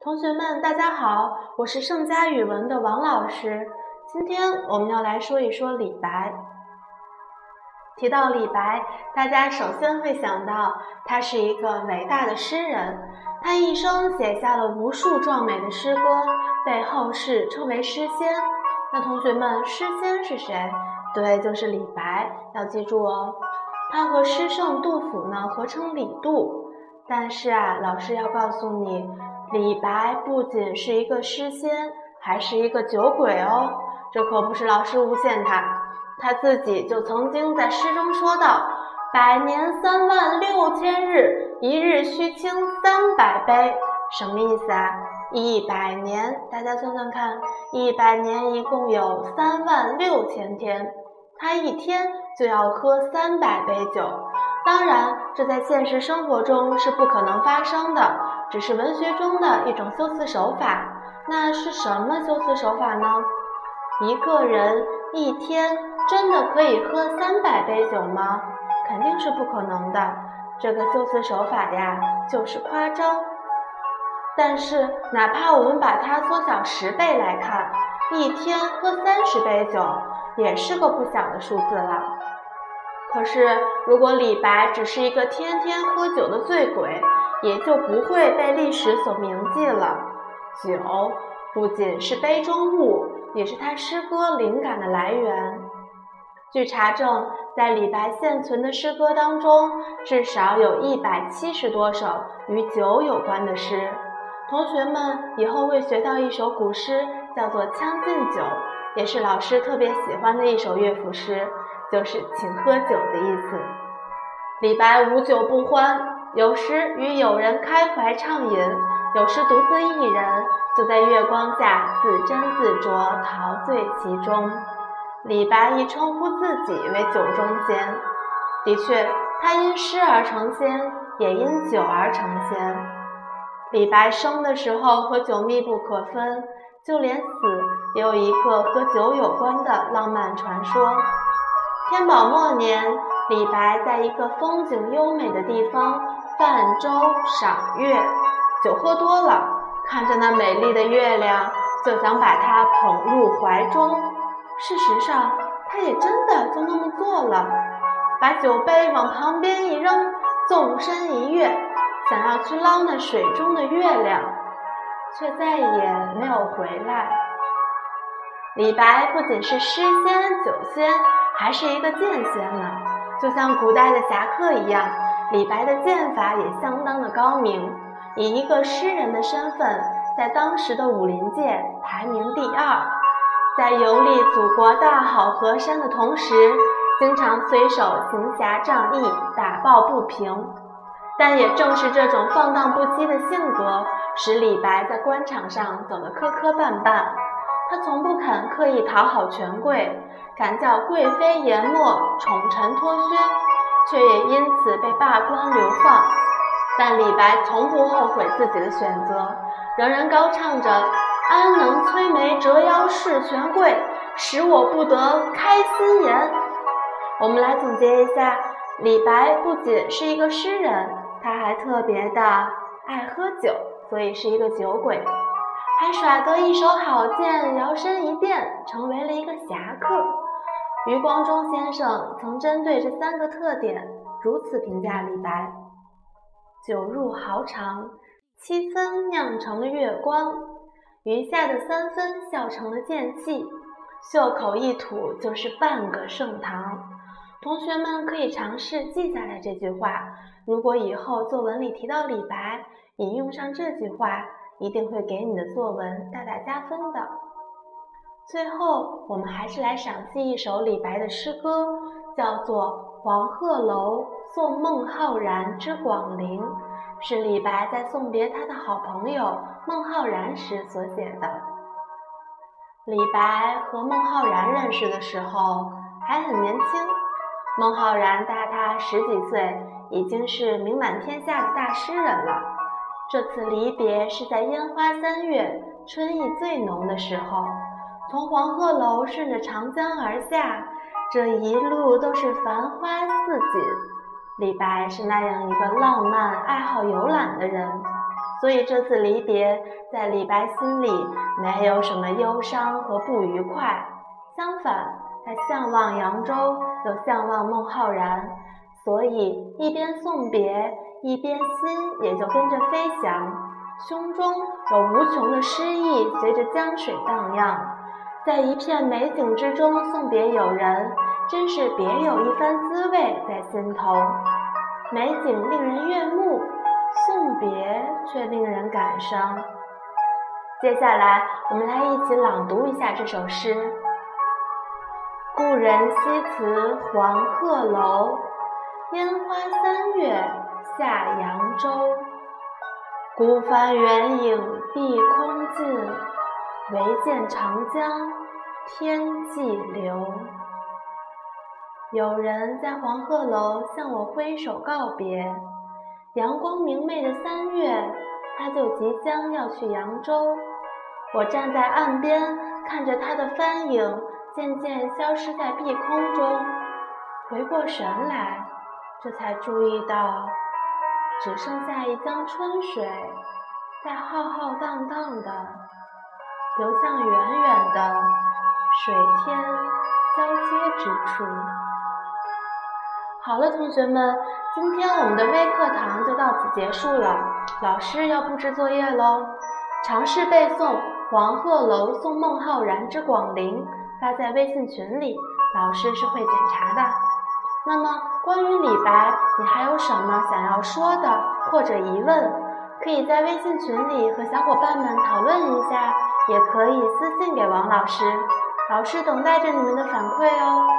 同学们，大家好，我是盛佳语文的王老师。今天我们要来说一说李白。提到李白，大家首先会想到他是一个伟大的诗人，他一生写下了无数壮美的诗歌，被后世称为诗仙。那同学们，诗仙是谁？对，就是李白，要记住哦。他和诗圣杜甫呢合称李杜。但是啊，老师要告诉你。李白不仅是一个诗仙，还是一个酒鬼哦。这可不是老师诬陷他，他自己就曾经在诗中说道：“百年三万六千日，一日须倾三百杯。”什么意思啊？一百年，大家算算看，一百年一共有三万六千天，他一天就要喝三百杯酒。当然，这在现实生活中是不可能发生的。只是文学中的一种修辞手法，那是什么修辞手法呢？一个人一天真的可以喝三百杯酒吗？肯定是不可能的。这个修辞手法呀，就是夸张。但是，哪怕我们把它缩小十倍来看，一天喝三十杯酒也是个不小的数字了。可是，如果李白只是一个天天喝酒的醉鬼，也就不会被历史所铭记了。酒不仅是杯中物，也是他诗歌灵感的来源。据查证，在李白现存的诗歌当中，至少有一百七十多首与酒有关的诗。同学们以后会学到一首古诗，叫做《将进酒》，也是老师特别喜欢的一首乐府诗，就是请喝酒的意思。李白无酒不欢。有时与友人开怀畅饮，有时独自一人，就在月光下自斟自酌，陶醉其中。李白亦称呼自己为酒中仙。的确，他因诗而成仙，也因酒而成仙。李白生的时候和酒密不可分，就连死也有一个和酒有关的浪漫传说。天宝末年，李白在一个风景优美的地方。泛舟赏月，酒喝多了，看着那美丽的月亮，就想把它捧入怀中。事实上，他也真的就那么做了，把酒杯往旁边一扔，纵身一跃，想要去捞那水中的月亮，却再也没有回来。李白不仅是诗仙、酒仙，还是一个剑仙呢，就像古代的侠客一样。李白的剑法也相当的高明，以一个诗人的身份，在当时的武林界排名第二，在游历祖国大好河山的同时，经常随手行侠仗义，打抱不平。但也正是这种放荡不羁的性格，使李白在官场上走得磕磕绊绊。他从不肯刻意讨好权贵，敢叫贵妃研墨，宠臣脱靴。却也因此被罢官流放，但李白从不后悔自己的选择，仍然高唱着“安能摧眉折腰事权贵，使我不得开心颜”。我们来总结一下，李白不仅是一个诗人，他还特别的爱喝酒，所以是一个酒鬼，还耍得一手好剑，摇身一变成为了一个侠客。余光中先生曾针对这三个特点如此评价李白：酒入豪肠，七分酿成了月光，余下的三分笑成了剑气，袖口一吐就是半个盛唐。同学们可以尝试记下来这句话，如果以后作文里提到李白，引用上这句话，一定会给你的作文大大加分的。最后，我们还是来赏析一首李白的诗歌，叫做《黄鹤楼送孟浩然之广陵》，是李白在送别他的好朋友孟浩然时所写的。李白和孟浩然认识的时候还很年轻，孟浩然大他十几岁，已经是名满天下的大诗人了。这次离别是在烟花三月，春意最浓的时候。从黄鹤楼顺着长江而下，这一路都是繁花似锦。李白是那样一个浪漫、爱好游览的人，所以这次离别，在李白心里没有什么忧伤和不愉快，相反，他向往扬州，又向往孟浩然，所以一边送别，一边心也就跟着飞翔，胸中有无穷的诗意随着江水荡漾，在一片美景之中送别友人，真是别有一番滋味在心头。美景令人悦目，送别却令人感伤。接下来，我们来一起朗读一下这首诗：故人西辞黄鹤楼，烟花三月下扬州。孤帆远影碧空尽，唯见长江天际流。有人在黄鹤楼向我挥手告别，阳光明媚的三月，他就即将要去扬州。我站在岸边，看着他的帆影渐渐消失在碧空中，回过神来，这才注意到，只剩下一江春水，在浩浩荡荡的流向远远的水天交接之处。好了，同学们，今天我们的微课堂就到此结束了。老师要布置作业喽，尝试背诵《黄鹤楼送孟浩然之广陵》，发在微信群里，老师是会检查的。那么，关于李白，你还有什么想要说的或者疑问，可以在微信群里和小伙伴们讨论一下，也可以私信给王老师，老师等待着你们的反馈哦。